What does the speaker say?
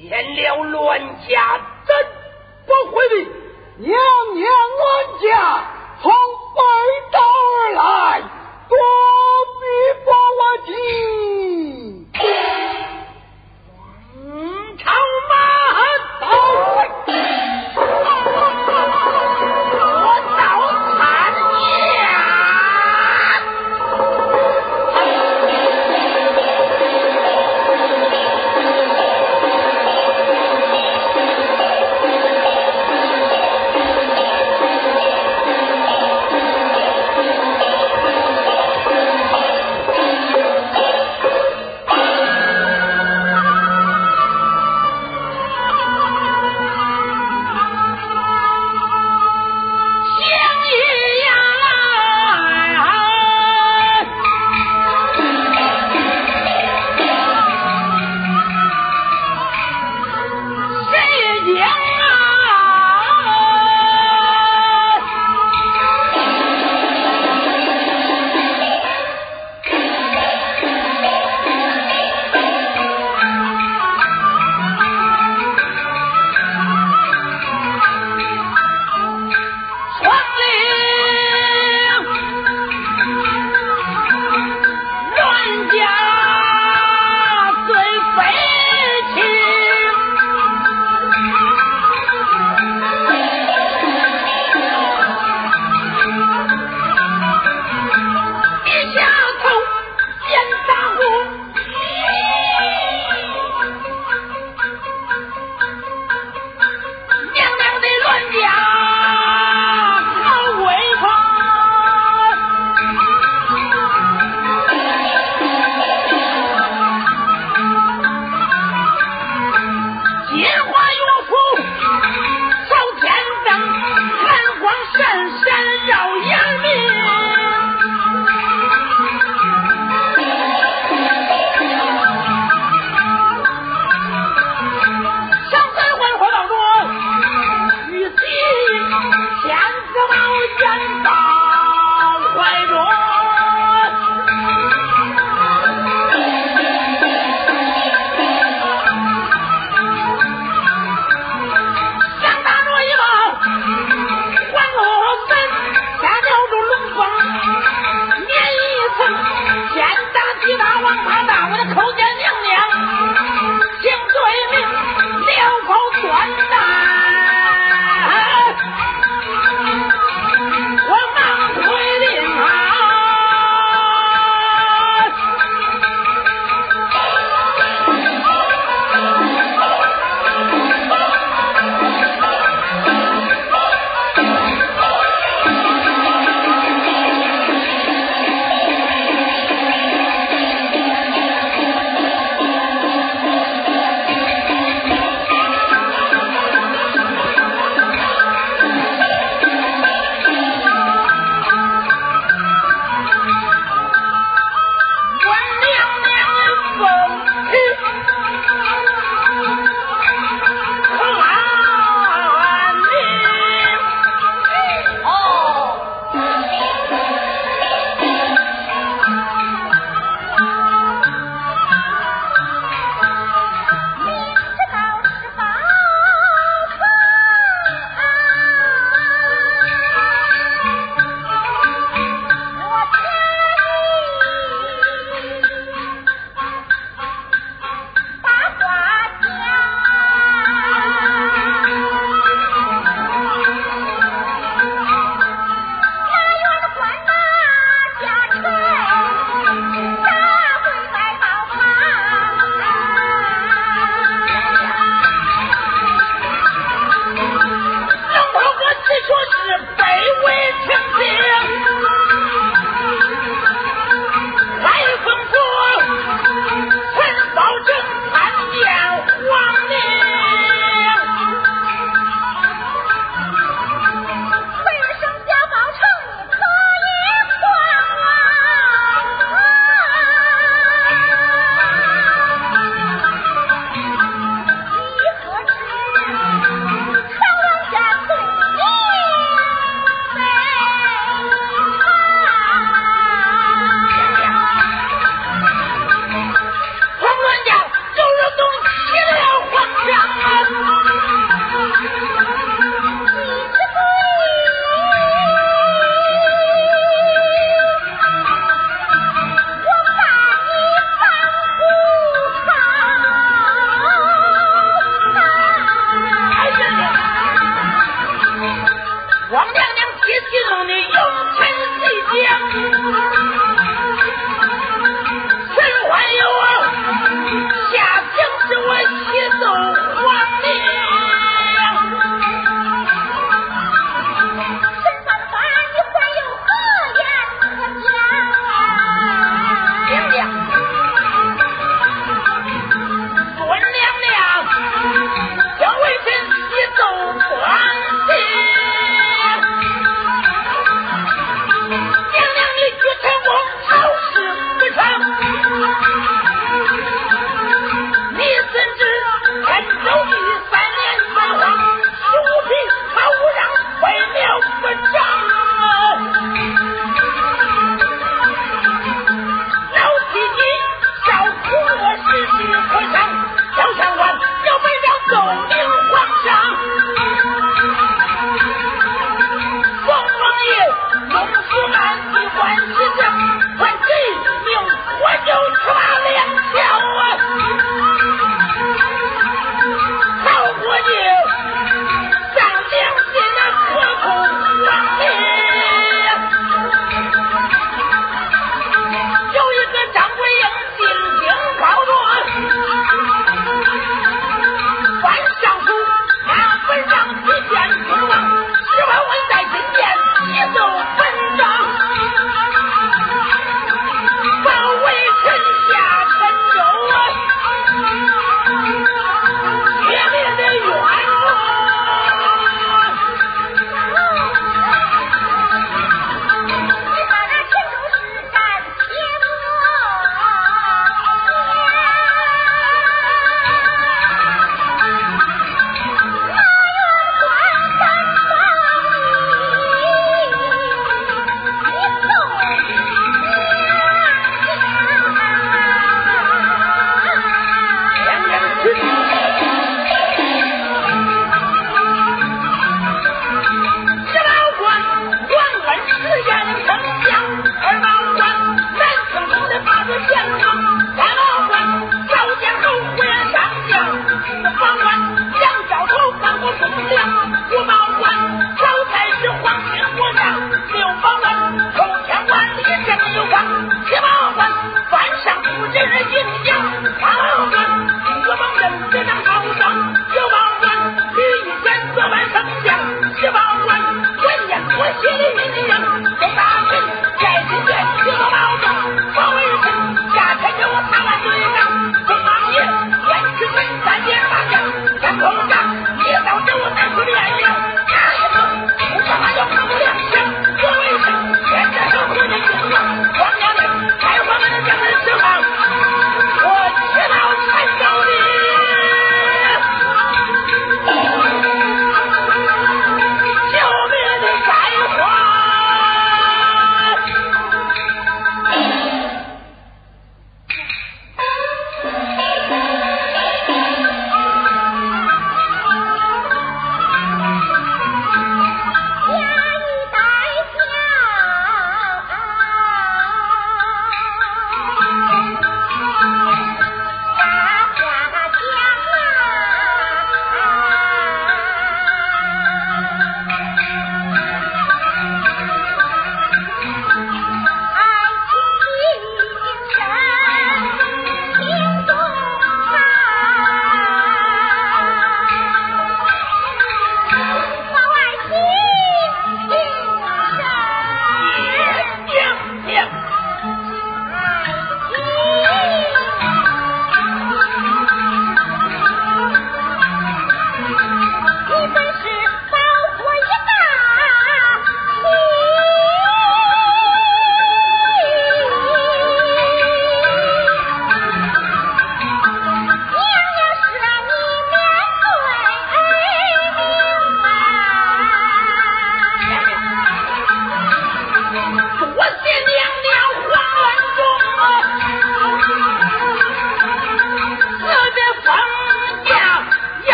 见了乱家怎不回避？娘娘乱家从北道而来，多必八我急。